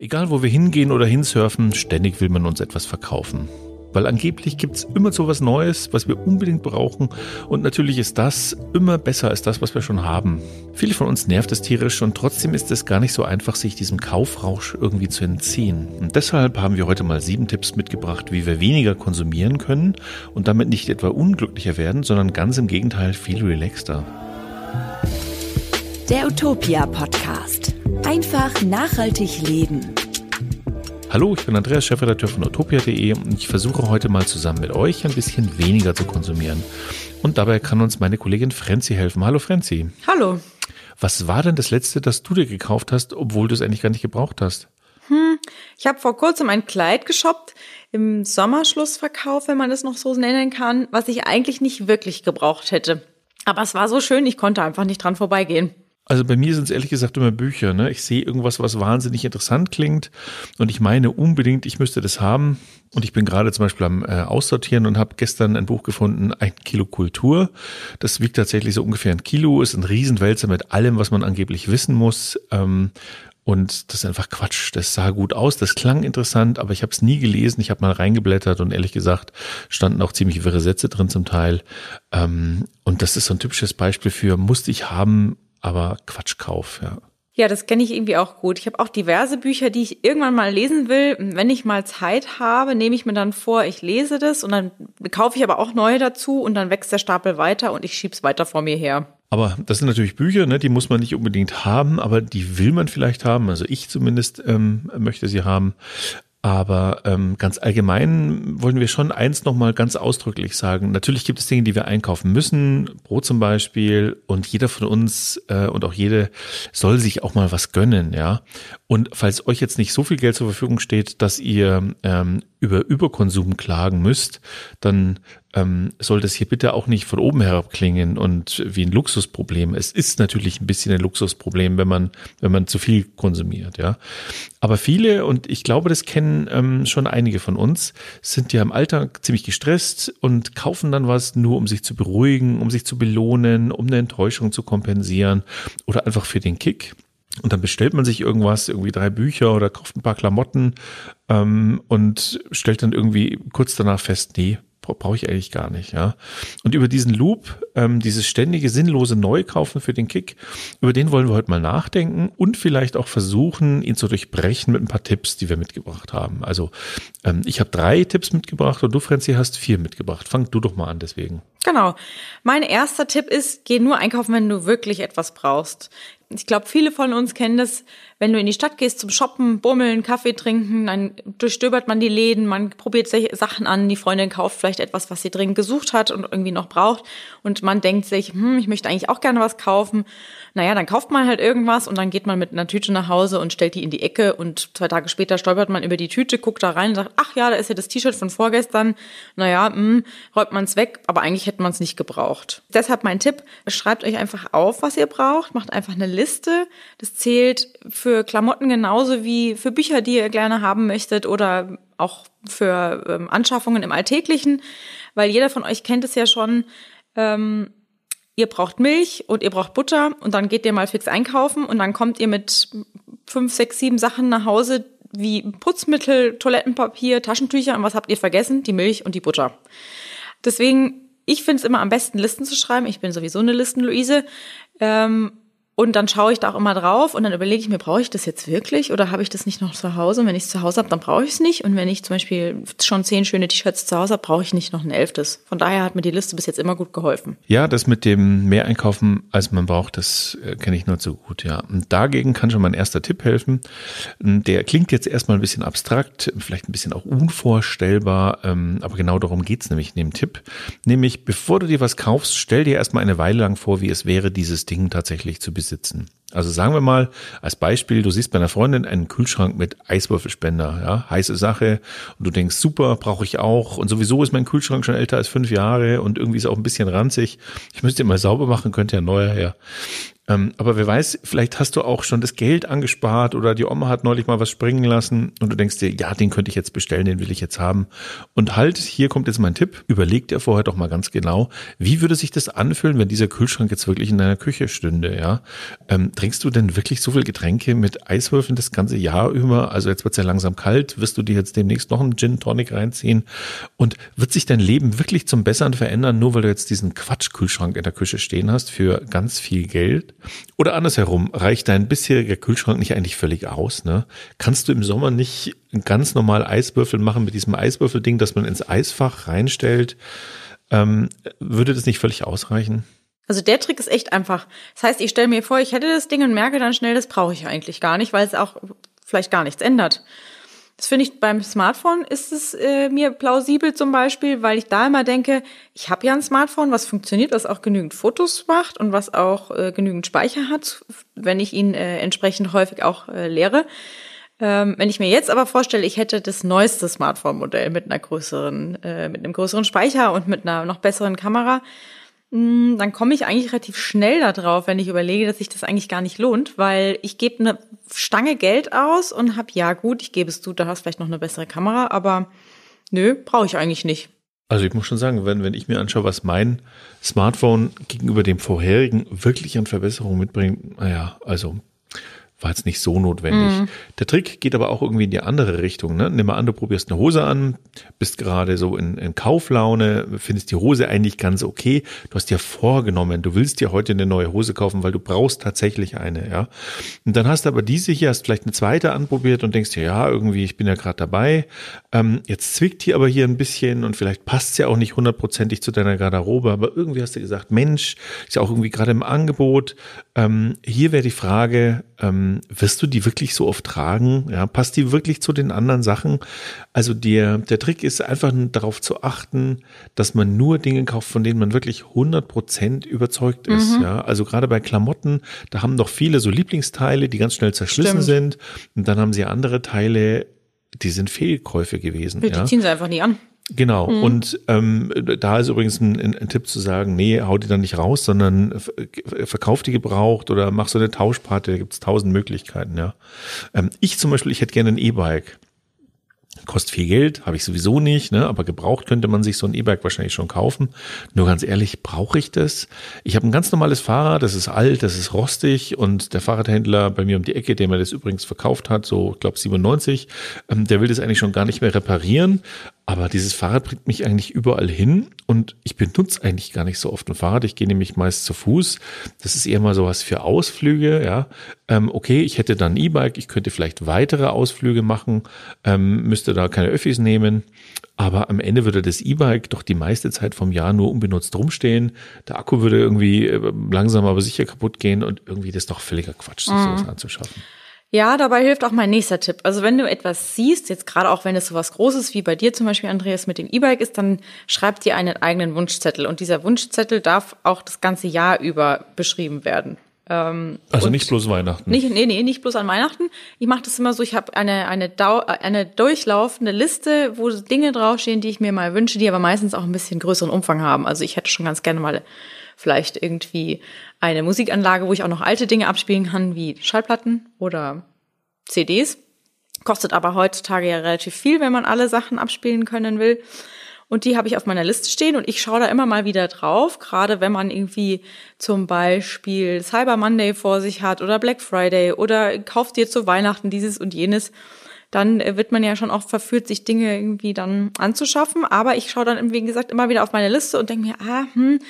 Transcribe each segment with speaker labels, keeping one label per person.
Speaker 1: Egal wo wir hingehen oder hinsurfen, ständig will man uns etwas verkaufen. Weil angeblich gibt's immer so was Neues, was wir unbedingt brauchen. Und natürlich ist das immer besser als das, was wir schon haben. Viele von uns nervt es tierisch und trotzdem ist es gar nicht so einfach, sich diesem Kaufrausch irgendwie zu entziehen. Und deshalb haben wir heute mal sieben Tipps mitgebracht, wie wir weniger konsumieren können und damit nicht etwa unglücklicher werden, sondern ganz im Gegenteil viel relaxter.
Speaker 2: Der Utopia Podcast. Einfach nachhaltig leben.
Speaker 1: Hallo, ich bin Andreas, Chefredakteur von utopia.de und ich versuche heute mal zusammen mit euch ein bisschen weniger zu konsumieren. Und dabei kann uns meine Kollegin Frenzi helfen. Hallo Frenzi.
Speaker 3: Hallo.
Speaker 1: Was war denn das letzte, das du dir gekauft hast, obwohl du es eigentlich gar nicht gebraucht hast?
Speaker 3: Hm, ich habe vor kurzem ein Kleid geshoppt im Sommerschlussverkauf, wenn man das noch so nennen kann, was ich eigentlich nicht wirklich gebraucht hätte. Aber es war so schön, ich konnte einfach nicht dran vorbeigehen.
Speaker 1: Also bei mir sind es ehrlich gesagt immer Bücher. Ne? Ich sehe irgendwas, was wahnsinnig interessant klingt und ich meine unbedingt, ich müsste das haben. Und ich bin gerade zum Beispiel am äh, Aussortieren und habe gestern ein Buch gefunden, ein Kilo Kultur. Das wiegt tatsächlich so ungefähr ein Kilo, ist ein Riesenwälzer mit allem, was man angeblich wissen muss. Ähm, und das ist einfach Quatsch. Das sah gut aus, das klang interessant, aber ich habe es nie gelesen. Ich habe mal reingeblättert und ehrlich gesagt standen auch ziemlich wirre Sätze drin zum Teil. Ähm, und das ist so ein typisches Beispiel für musste ich haben aber Quatschkauf, ja.
Speaker 3: Ja, das kenne ich irgendwie auch gut. Ich habe auch diverse Bücher, die ich irgendwann mal lesen will. Wenn ich mal Zeit habe, nehme ich mir dann vor, ich lese das und dann kaufe ich aber auch neue dazu und dann wächst der Stapel weiter und ich schieb's weiter vor mir her.
Speaker 1: Aber das sind natürlich Bücher, ne, die muss man nicht unbedingt haben, aber die will man vielleicht haben. Also ich zumindest ähm, möchte sie haben. Aber ähm, ganz allgemein wollen wir schon eins nochmal ganz ausdrücklich sagen. Natürlich gibt es Dinge, die wir einkaufen müssen, Brot zum Beispiel, und jeder von uns äh, und auch jede soll sich auch mal was gönnen, ja. Und falls euch jetzt nicht so viel Geld zur Verfügung steht, dass ihr ähm, über Überkonsum klagen müsst, dann ähm, soll das hier bitte auch nicht von oben herab klingen und wie ein Luxusproblem. Es ist natürlich ein bisschen ein Luxusproblem, wenn man, wenn man zu viel konsumiert, ja. Aber viele, und ich glaube, das kennen ähm, schon einige von uns, sind ja im Alltag ziemlich gestresst und kaufen dann was nur, um sich zu beruhigen, um sich zu belohnen, um eine Enttäuschung zu kompensieren oder einfach für den Kick. Und dann bestellt man sich irgendwas, irgendwie drei Bücher oder kauft ein paar Klamotten ähm, und stellt dann irgendwie kurz danach fest, nee, brauche ich eigentlich gar nicht, ja. Und über diesen Loop, ähm, dieses ständige sinnlose Neukaufen für den Kick, über den wollen wir heute mal nachdenken und vielleicht auch versuchen, ihn zu durchbrechen mit ein paar Tipps, die wir mitgebracht haben. Also ähm, ich habe drei Tipps mitgebracht und du, Franzi, hast vier mitgebracht. Fang du doch mal an deswegen.
Speaker 3: Genau. Mein erster Tipp ist, geh nur einkaufen, wenn du wirklich etwas brauchst. Ich glaube, viele von uns kennen das, wenn du in die Stadt gehst zum Shoppen, bummeln, Kaffee trinken, dann durchstöbert man die Läden, man probiert Sachen an, die Freundin kauft vielleicht etwas, was sie dringend gesucht hat und irgendwie noch braucht und man denkt sich, hm, ich möchte eigentlich auch gerne was kaufen. Naja, dann kauft man halt irgendwas und dann geht man mit einer Tüte nach Hause und stellt die in die Ecke und zwei Tage später stolpert man über die Tüte, guckt da rein und sagt, ach ja, da ist ja das T-Shirt von vorgestern. Naja, hm, räumt man es weg, aber eigentlich hätte man es nicht gebraucht. Deshalb mein Tipp, schreibt euch einfach auf, was ihr braucht, macht einfach eine Liste. Das zählt für Klamotten genauso wie für Bücher, die ihr gerne haben möchtet oder auch für ähm, Anschaffungen im Alltäglichen, weil jeder von euch kennt es ja schon. Ähm, ihr braucht Milch und ihr braucht Butter und dann geht ihr mal fix einkaufen und dann kommt ihr mit fünf, sechs, sieben Sachen nach Hause wie Putzmittel, Toilettenpapier, Taschentücher und was habt ihr vergessen? Die Milch und die Butter. Deswegen, ich finde es immer am besten, Listen zu schreiben. Ich bin sowieso eine Listen-Luise. Ähm, und dann schaue ich da auch immer drauf und dann überlege ich mir, brauche ich das jetzt wirklich oder habe ich das nicht noch zu Hause? Und wenn ich es zu Hause habe, dann brauche ich es nicht. Und wenn ich zum Beispiel schon zehn schöne T-Shirts zu Hause habe, brauche ich nicht noch ein elftes. Von daher hat mir die Liste bis jetzt immer gut geholfen.
Speaker 1: Ja, das mit dem mehr einkaufen, als man braucht, das äh, kenne ich nur zu gut, ja. Und dagegen kann schon mein erster Tipp helfen. Der klingt jetzt erstmal ein bisschen abstrakt, vielleicht ein bisschen auch unvorstellbar, ähm, aber genau darum geht's nämlich in dem Tipp. Nämlich, bevor du dir was kaufst, stell dir erstmal eine Weile lang vor, wie es wäre, dieses Ding tatsächlich zu besitzen besitzen. Also sagen wir mal als Beispiel, du siehst bei einer Freundin einen Kühlschrank mit Eiswürfelspender, ja, heiße Sache und du denkst, super, brauche ich auch und sowieso ist mein Kühlschrank schon älter als fünf Jahre und irgendwie ist auch ein bisschen ranzig. Ich müsste ihn mal sauber machen, könnte ja neuer her. Ähm, aber wer weiß, vielleicht hast du auch schon das Geld angespart oder die Oma hat neulich mal was springen lassen und du denkst dir, ja, den könnte ich jetzt bestellen, den will ich jetzt haben. Und halt, hier kommt jetzt mein Tipp. Überleg dir vorher doch mal ganz genau, wie würde sich das anfühlen, wenn dieser Kühlschrank jetzt wirklich in deiner Küche stünde, ja? Ähm, trinkst du denn wirklich so viel Getränke mit Eiswürfeln das ganze Jahr über? Also jetzt wird's ja langsam kalt. Wirst du dir jetzt demnächst noch einen Gin Tonic reinziehen? Und wird sich dein Leben wirklich zum Besseren verändern, nur weil du jetzt diesen Quatschkühlschrank in der Küche stehen hast für ganz viel Geld? Oder andersherum, reicht dein bisheriger Kühlschrank nicht eigentlich völlig aus? Ne? Kannst du im Sommer nicht ganz normal Eiswürfel machen mit diesem Eiswürfelding, das man ins Eisfach reinstellt? Ähm, würde das nicht völlig ausreichen?
Speaker 3: Also der Trick ist echt einfach. Das heißt, ich stelle mir vor, ich hätte das Ding und merke dann schnell, das brauche ich eigentlich gar nicht, weil es auch vielleicht gar nichts ändert. Das finde ich beim Smartphone ist es äh, mir plausibel zum Beispiel, weil ich da immer denke, ich habe ja ein Smartphone, was funktioniert, was auch genügend Fotos macht und was auch äh, genügend Speicher hat, wenn ich ihn äh, entsprechend häufig auch äh, leere. Ähm, wenn ich mir jetzt aber vorstelle, ich hätte das neueste Smartphone-Modell mit einer größeren, äh, mit einem größeren Speicher und mit einer noch besseren Kamera, dann komme ich eigentlich relativ schnell darauf, wenn ich überlege, dass sich das eigentlich gar nicht lohnt, weil ich gebe eine Stange Geld aus und habe, ja gut, ich gebe es zu, da hast vielleicht noch eine bessere Kamera, aber nö, brauche ich eigentlich nicht.
Speaker 1: Also ich muss schon sagen, wenn, wenn ich mir anschaue, was mein Smartphone gegenüber dem vorherigen wirklich an Verbesserungen mitbringt, naja, also war jetzt nicht so notwendig. Mhm. Der Trick geht aber auch irgendwie in die andere Richtung. Ne? Nimm mal an, du probierst eine Hose an, bist gerade so in, in Kauflaune, findest die Hose eigentlich ganz okay. Du hast dir vorgenommen, du willst dir heute eine neue Hose kaufen, weil du brauchst tatsächlich eine. ja. Und dann hast du aber diese hier, hast vielleicht eine zweite anprobiert und denkst dir, ja, irgendwie, ich bin ja gerade dabei. Ähm, jetzt zwickt hier aber hier ein bisschen und vielleicht passt es ja auch nicht hundertprozentig zu deiner Garderobe, aber irgendwie hast du gesagt, Mensch, ist ja auch irgendwie gerade im Angebot. Ähm, hier wäre die Frage, ähm, wirst du die wirklich so oft tragen? Ja, passt die wirklich zu den anderen Sachen? Also der, der Trick ist einfach darauf zu achten, dass man nur Dinge kauft, von denen man wirklich 100% überzeugt ist. Mhm. Ja, also gerade bei Klamotten, da haben doch viele so Lieblingsteile, die ganz schnell zerschlissen Stimmt. sind. Und dann haben sie andere Teile, die sind Fehlkäufe gewesen.
Speaker 3: Die ja. ziehen sie einfach nie an.
Speaker 1: Genau. Mhm. Und ähm, da ist übrigens ein, ein, ein, Tipp zu sagen, nee, hau die dann nicht raus, sondern verkauf die gebraucht oder mach so eine Tauschparty, da gibt's tausend Möglichkeiten, ja. Ähm, ich zum Beispiel, ich hätte gerne ein E-Bike kostet viel Geld, habe ich sowieso nicht, ne? aber gebraucht könnte man sich so ein E-Bike wahrscheinlich schon kaufen. Nur ganz ehrlich, brauche ich das? Ich habe ein ganz normales Fahrrad, das ist alt, das ist rostig und der Fahrradhändler bei mir um die Ecke, der mir das übrigens verkauft hat, so ich glaube 97, ähm, der will das eigentlich schon gar nicht mehr reparieren, aber dieses Fahrrad bringt mich eigentlich überall hin und ich benutze eigentlich gar nicht so oft ein Fahrrad. Ich gehe nämlich meist zu Fuß. Das ist eher mal sowas für Ausflüge, ja. Ähm, okay, ich hätte dann ein E-Bike, ich könnte vielleicht weitere Ausflüge machen, ähm, müsste da keine Öffis nehmen. Aber am Ende würde das E-Bike doch die meiste Zeit vom Jahr nur unbenutzt rumstehen. Der Akku würde irgendwie äh, langsam aber sicher kaputt gehen und irgendwie das ist doch völliger Quatsch, sich mhm. sowas anzuschaffen.
Speaker 3: Ja, dabei hilft auch mein nächster Tipp. Also wenn du etwas siehst, jetzt gerade auch wenn es so was Großes wie bei dir zum Beispiel, Andreas, mit dem E-Bike ist, dann schreib dir einen eigenen Wunschzettel. Und dieser Wunschzettel darf auch das ganze Jahr über beschrieben werden.
Speaker 1: Ähm, also nicht bloß Weihnachten.
Speaker 3: Nicht, nee, nee, nicht bloß an Weihnachten. Ich mache das immer so, ich habe eine, eine, Dau eine durchlaufende Liste, wo Dinge draufstehen, die ich mir mal wünsche, die aber meistens auch ein bisschen größeren Umfang haben. Also ich hätte schon ganz gerne mal vielleicht irgendwie eine Musikanlage, wo ich auch noch alte Dinge abspielen kann, wie Schallplatten oder CDs. Kostet aber heutzutage ja relativ viel, wenn man alle Sachen abspielen können will. Und die habe ich auf meiner Liste stehen und ich schaue da immer mal wieder drauf, gerade wenn man irgendwie zum Beispiel Cyber Monday vor sich hat oder Black Friday oder kauft dir zu Weihnachten dieses und jenes, dann wird man ja schon auch verführt, sich Dinge irgendwie dann anzuschaffen. Aber ich schaue dann, wie gesagt, immer wieder auf meine Liste und denke mir, ah, hm,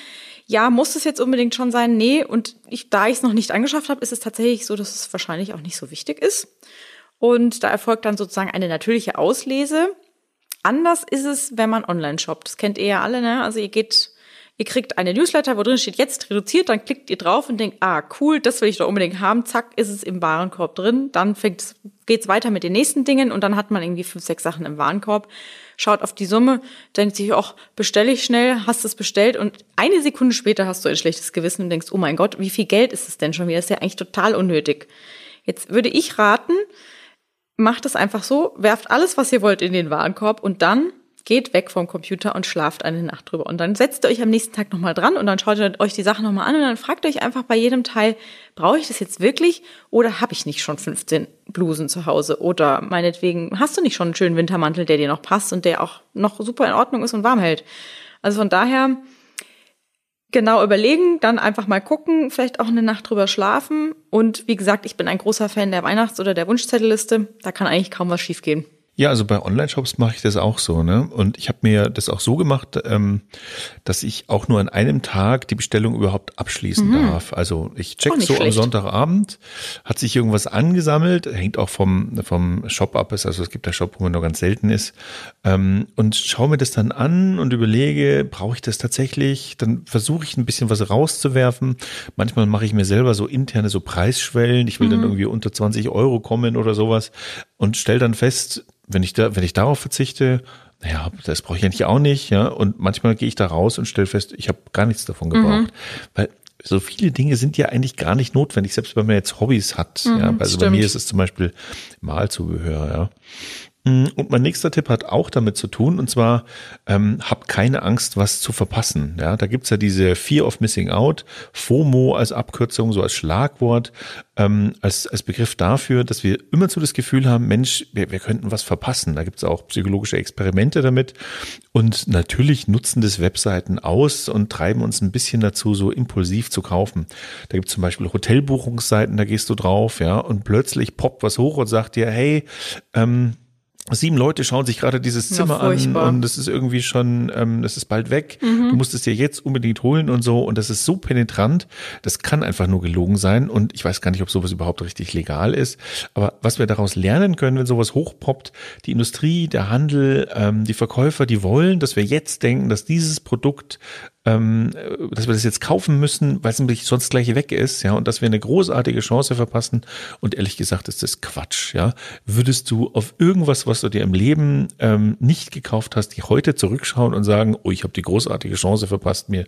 Speaker 3: ja, muss es jetzt unbedingt schon sein? Nee, und ich, da ich es noch nicht angeschafft habe, ist es tatsächlich so, dass es wahrscheinlich auch nicht so wichtig ist. Und da erfolgt dann sozusagen eine natürliche Auslese. Anders ist es, wenn man online shoppt. Das kennt ihr ja alle, ne? Also ihr geht, ihr kriegt eine Newsletter, wo drin steht jetzt reduziert, dann klickt ihr drauf und denkt, ah, cool, das will ich doch unbedingt haben. Zack, ist es im Warenkorb drin. Dann fängt, geht's weiter mit den nächsten Dingen und dann hat man irgendwie fünf, sechs Sachen im Warenkorb schaut auf die Summe, denkt sich, ach, bestelle ich schnell, hast es bestellt und eine Sekunde später hast du ein schlechtes Gewissen und denkst, oh mein Gott, wie viel Geld ist es denn schon wieder? Das ist ja eigentlich total unnötig. Jetzt würde ich raten, macht es einfach so, werft alles, was ihr wollt, in den Warenkorb und dann geht weg vom Computer und schlaft eine Nacht drüber. Und dann setzt ihr euch am nächsten Tag nochmal dran und dann schaut ihr euch die Sachen nochmal an und dann fragt euch einfach bei jedem Teil, brauche ich das jetzt wirklich oder habe ich nicht schon 15 Blusen zu Hause? Oder meinetwegen, hast du nicht schon einen schönen Wintermantel, der dir noch passt und der auch noch super in Ordnung ist und warm hält? Also von daher genau überlegen, dann einfach mal gucken, vielleicht auch eine Nacht drüber schlafen. Und wie gesagt, ich bin ein großer Fan der Weihnachts- oder der Wunschzettelliste. Da kann eigentlich kaum was schiefgehen.
Speaker 1: Ja, also bei Online-Shops mache ich das auch so, ne? Und ich habe mir das auch so gemacht, ähm, dass ich auch nur an einem Tag die Bestellung überhaupt abschließen mhm. darf. Also ich check so schlecht. am Sonntagabend, hat sich irgendwas angesammelt, hängt auch vom, vom Shop ab, ist, also es gibt da Shop, wo man nur ganz selten ist, ähm, und schaue mir das dann an und überlege, brauche ich das tatsächlich? Dann versuche ich ein bisschen was rauszuwerfen. Manchmal mache ich mir selber so interne so Preisschwellen. Ich will mhm. dann irgendwie unter 20 Euro kommen oder sowas und stell dann fest, wenn ich da, wenn ich darauf verzichte, naja, das brauche ich eigentlich auch nicht, ja. Und manchmal gehe ich da raus und stelle fest, ich habe gar nichts davon gebraucht. Mhm. Weil so viele Dinge sind ja eigentlich gar nicht notwendig, selbst wenn man jetzt Hobbys hat. Mhm, ja, also stimmt. bei mir ist es zum Beispiel Malzubehör, ja. Mm, und mein nächster Tipp hat auch damit zu tun, und zwar ähm, hab keine Angst, was zu verpassen. Ja, da gibt's ja diese Fear of Missing Out, FOMO als Abkürzung, so als Schlagwort, ähm, als, als Begriff dafür, dass wir immer so das Gefühl haben, Mensch, wir, wir könnten was verpassen. Da gibt's auch psychologische Experimente damit. Und natürlich nutzen das Webseiten aus und treiben uns ein bisschen dazu, so impulsiv zu kaufen. Da gibt's zum Beispiel Hotelbuchungsseiten, da gehst du drauf, ja, und plötzlich poppt was hoch und sagt dir, hey, ähm, Sieben Leute schauen sich gerade dieses Zimmer ja, an und es ist irgendwie schon, ähm, es ist bald weg. Mhm. Du musst es dir jetzt unbedingt holen und so. Und das ist so penetrant, das kann einfach nur gelogen sein. Und ich weiß gar nicht, ob sowas überhaupt richtig legal ist. Aber was wir daraus lernen können, wenn sowas hochpoppt, die Industrie, der Handel, ähm, die Verkäufer, die wollen, dass wir jetzt denken, dass dieses Produkt ähm, dass wir das jetzt kaufen müssen, weil es nämlich sonst gleich weg ist, ja, und dass wir eine großartige Chance verpassen. Und ehrlich gesagt ist das Quatsch, ja. Würdest du auf irgendwas, was du dir im Leben ähm, nicht gekauft hast, die heute zurückschauen und sagen, oh, ich habe die großartige Chance verpasst, mir,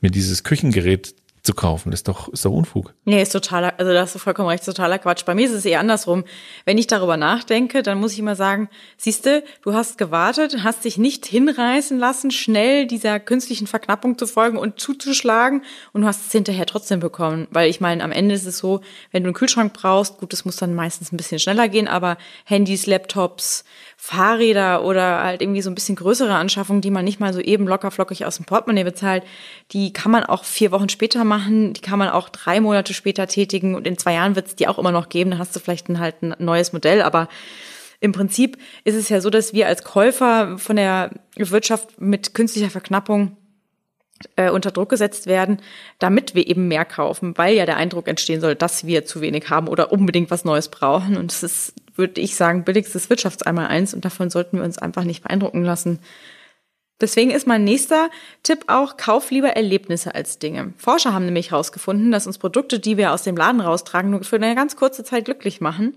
Speaker 1: mir dieses Küchengerät zu kaufen. Das ist doch, ist doch Unfug.
Speaker 3: Nee, ist totaler, also da hast du vollkommen recht, totaler Quatsch. Bei mir ist es eher andersrum. Wenn ich darüber nachdenke, dann muss ich immer sagen, siehste, du hast gewartet, hast dich nicht hinreißen lassen, schnell dieser künstlichen Verknappung zu folgen und zuzuschlagen und du hast es hinterher trotzdem bekommen. Weil ich meine, am Ende ist es so, wenn du einen Kühlschrank brauchst, gut, das muss dann meistens ein bisschen schneller gehen, aber Handys, Laptops, Fahrräder oder halt irgendwie so ein bisschen größere Anschaffungen, die man nicht mal so eben lockerflockig aus dem Portemonnaie bezahlt, die kann man auch vier Wochen später die kann man auch drei Monate später tätigen und in zwei Jahren wird es die auch immer noch geben, dann hast du vielleicht ein, halt ein neues Modell, aber im Prinzip ist es ja so, dass wir als Käufer von der Wirtschaft mit künstlicher Verknappung äh, unter Druck gesetzt werden, damit wir eben mehr kaufen, weil ja der Eindruck entstehen soll, dass wir zu wenig haben oder unbedingt was Neues brauchen. Und es ist würde ich sagen, billigstes Wirtschaftseinmal eins und davon sollten wir uns einfach nicht beeindrucken lassen. Deswegen ist mein nächster Tipp auch, kauf lieber Erlebnisse als Dinge. Forscher haben nämlich herausgefunden, dass uns Produkte, die wir aus dem Laden raustragen, nur für eine ganz kurze Zeit glücklich machen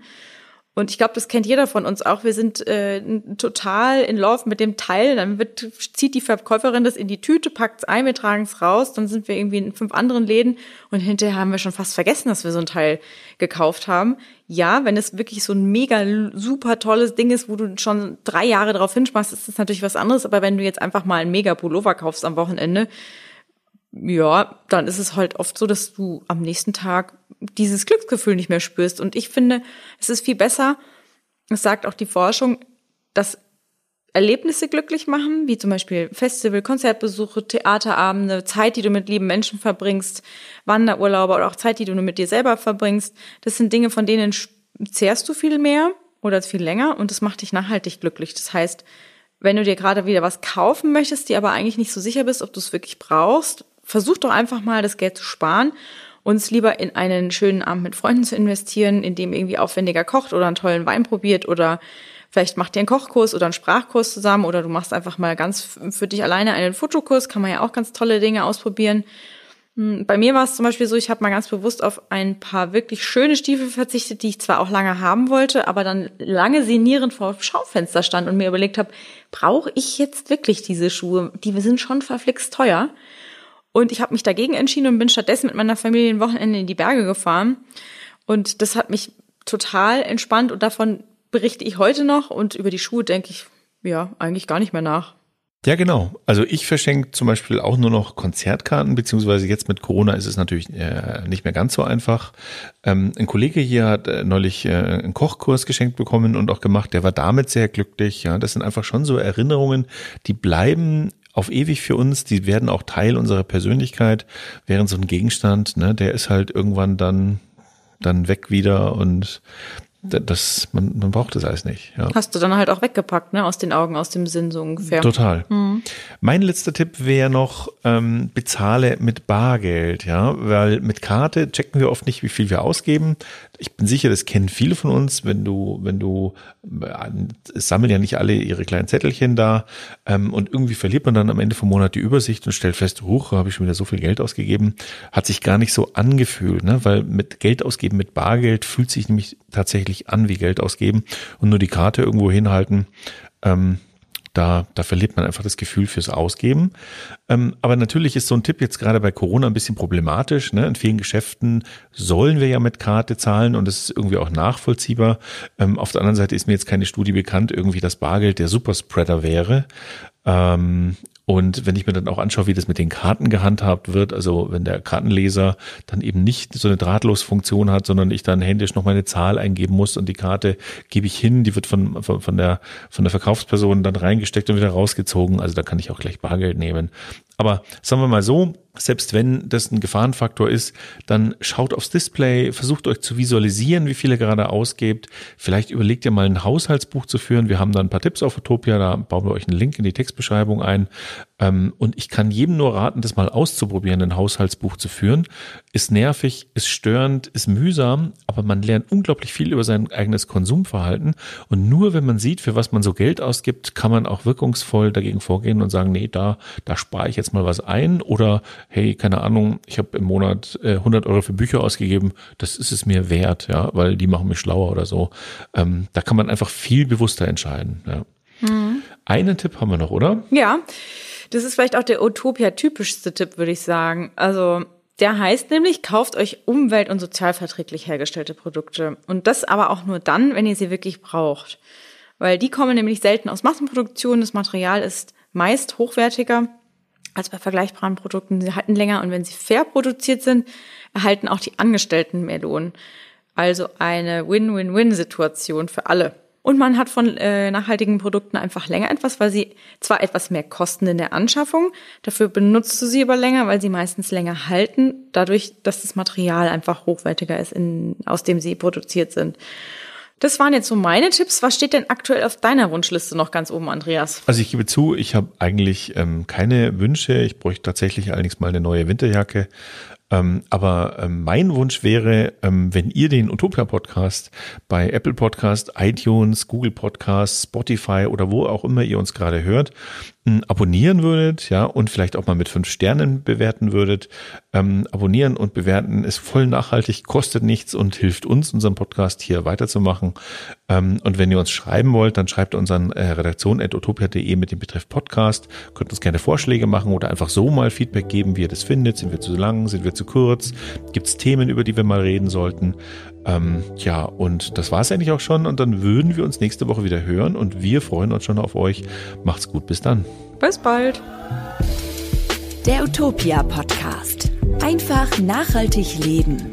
Speaker 3: und ich glaube, das kennt jeder von uns auch. Wir sind äh, total in Love mit dem Teil. Dann wird, zieht die Verkäuferin das in die Tüte, packt es ein, wir tragen es raus. Dann sind wir irgendwie in fünf anderen Läden und hinterher haben wir schon fast vergessen, dass wir so ein Teil gekauft haben. Ja, wenn es wirklich so ein mega super tolles Ding ist, wo du schon drei Jahre drauf hinsparst, ist das natürlich was anderes. Aber wenn du jetzt einfach mal ein mega Pullover kaufst am Wochenende, ja, dann ist es halt oft so, dass du am nächsten Tag dieses Glücksgefühl nicht mehr spürst. Und ich finde, es ist viel besser, es sagt auch die Forschung, dass Erlebnisse glücklich machen, wie zum Beispiel Festival, Konzertbesuche, Theaterabende, Zeit, die du mit lieben Menschen verbringst, Wanderurlaube oder auch Zeit, die du nur mit dir selber verbringst. Das sind Dinge, von denen zehrst du viel mehr oder viel länger und das macht dich nachhaltig glücklich. Das heißt, wenn du dir gerade wieder was kaufen möchtest, die aber eigentlich nicht so sicher bist, ob du es wirklich brauchst, versuch doch einfach mal das Geld zu sparen und es lieber in einen schönen Abend mit Freunden zu investieren, in dem irgendwie aufwendiger kocht oder einen tollen Wein probiert oder vielleicht macht ihr einen Kochkurs oder einen Sprachkurs zusammen oder du machst einfach mal ganz für dich alleine einen Fotokurs, kann man ja auch ganz tolle Dinge ausprobieren. Hm, bei mir war es zum Beispiel so, ich habe mal ganz bewusst auf ein paar wirklich schöne Stiefel verzichtet, die ich zwar auch lange haben wollte, aber dann lange sinnierend vor dem Schaufenster stand und mir überlegt habe, brauche ich jetzt wirklich diese Schuhe? Die sind schon verflixt teuer. Und ich habe mich dagegen entschieden und bin stattdessen mit meiner Familie ein Wochenende in die Berge gefahren. Und das hat mich total entspannt und davon berichte ich heute noch und über die Schuhe denke ich, ja, eigentlich gar nicht mehr nach.
Speaker 1: Ja, genau. Also ich verschenke zum Beispiel auch nur noch Konzertkarten, beziehungsweise jetzt mit Corona ist es natürlich äh, nicht mehr ganz so einfach. Ähm, ein Kollege hier hat äh, neulich äh, einen Kochkurs geschenkt bekommen und auch gemacht, der war damit sehr glücklich. Ja, das sind einfach schon so Erinnerungen, die bleiben auf ewig für uns, die werden auch Teil unserer Persönlichkeit, während so ein Gegenstand, ne, der ist halt irgendwann dann dann weg wieder. Und das, man, man braucht das alles nicht. Ja.
Speaker 3: Hast du dann halt auch weggepackt, ne? Aus den Augen, aus dem Sinn so ungefähr.
Speaker 1: Total. Mhm. Mein letzter Tipp wäre noch, ähm, bezahle mit Bargeld, ja, weil mit Karte checken wir oft nicht, wie viel wir ausgeben. Ich bin sicher, das kennen viele von uns, wenn du, wenn du, äh, es sammeln ja nicht alle ihre kleinen Zettelchen da ähm, und irgendwie verliert man dann am Ende vom Monat die Übersicht und stellt fest, huch, habe ich schon wieder so viel Geld ausgegeben. Hat sich gar nicht so angefühlt, ne? weil mit Geld ausgeben, mit Bargeld fühlt sich nämlich tatsächlich an wie Geld ausgeben und nur die Karte irgendwo hinhalten. Ähm, da, da verliert man einfach das Gefühl fürs Ausgeben. Ähm, aber natürlich ist so ein Tipp jetzt gerade bei Corona ein bisschen problematisch. Ne? In vielen Geschäften sollen wir ja mit Karte zahlen und das ist irgendwie auch nachvollziehbar. Ähm, auf der anderen Seite ist mir jetzt keine Studie bekannt, irgendwie das Bargeld der Superspreader wäre. Ähm, und wenn ich mir dann auch anschaue, wie das mit den Karten gehandhabt wird, also wenn der Kartenleser dann eben nicht so eine Drahtlosfunktion hat, sondern ich dann händisch noch meine Zahl eingeben muss und die Karte gebe ich hin, die wird von, von, von, der, von der Verkaufsperson dann reingesteckt und wieder rausgezogen. Also da kann ich auch gleich Bargeld nehmen. Aber sagen wir mal so, selbst wenn das ein Gefahrenfaktor ist, dann schaut aufs Display, versucht euch zu visualisieren, wie viel ihr gerade ausgebt. Vielleicht überlegt ihr mal ein Haushaltsbuch zu führen. Wir haben da ein paar Tipps auf Utopia, da bauen wir euch einen Link in die Textbeschreibung ein. Ähm, und ich kann jedem nur raten, das mal auszuprobieren, ein Haushaltsbuch zu führen. Ist nervig, ist störend, ist mühsam, aber man lernt unglaublich viel über sein eigenes Konsumverhalten. Und nur wenn man sieht, für was man so Geld ausgibt, kann man auch wirkungsvoll dagegen vorgehen und sagen, nee, da, da spare ich jetzt mal was ein oder hey, keine Ahnung, ich habe im Monat äh, 100 Euro für Bücher ausgegeben, das ist es mir wert, ja, weil die machen mich schlauer oder so. Ähm, da kann man einfach viel bewusster entscheiden. Ja. Mhm. Einen Tipp haben wir noch, oder?
Speaker 3: Ja, das ist vielleicht auch der Utopia-typischste Tipp, würde ich sagen. Also der heißt nämlich, kauft euch umwelt- und sozialverträglich hergestellte Produkte. Und das aber auch nur dann, wenn ihr sie wirklich braucht. Weil die kommen nämlich selten aus Massenproduktion. Das Material ist meist hochwertiger als bei vergleichbaren Produkten. Sie halten länger und wenn sie fair produziert sind, erhalten auch die Angestellten mehr Lohn. Also eine Win-Win-Win-Situation für alle. Und man hat von äh, nachhaltigen Produkten einfach länger etwas, weil sie zwar etwas mehr kosten in der Anschaffung, dafür benutzt du sie aber länger, weil sie meistens länger halten, dadurch, dass das Material einfach hochwertiger ist, in, aus dem sie produziert sind. Das waren jetzt so meine Tipps. Was steht denn aktuell auf deiner Wunschliste noch ganz oben, Andreas?
Speaker 1: Also ich gebe zu, ich habe eigentlich ähm, keine Wünsche. Ich bräuchte tatsächlich allerdings mal eine neue Winterjacke. Ähm, aber ähm, mein Wunsch wäre, ähm, wenn ihr den Utopia Podcast bei Apple Podcast, iTunes, Google Podcast, Spotify oder wo auch immer ihr uns gerade hört, abonnieren würdet, ja, und vielleicht auch mal mit fünf Sternen bewerten würdet. Ähm, abonnieren und bewerten ist voll nachhaltig, kostet nichts und hilft uns, unseren Podcast hier weiterzumachen. Ähm, und wenn ihr uns schreiben wollt, dann schreibt unseren äh, redaktion.utopia.de mit dem Betreff Podcast. Könnt uns gerne Vorschläge machen oder einfach so mal Feedback geben, wie ihr das findet. Sind wir zu lang? Sind wir zu kurz? Gibt es Themen, über die wir mal reden sollten? Ähm, ja, und das war es eigentlich auch schon. Und dann würden wir uns nächste Woche wieder hören und wir freuen uns schon auf euch. Macht's gut, bis dann.
Speaker 3: Bis bald.
Speaker 2: Der Utopia Podcast. Einfach nachhaltig leben.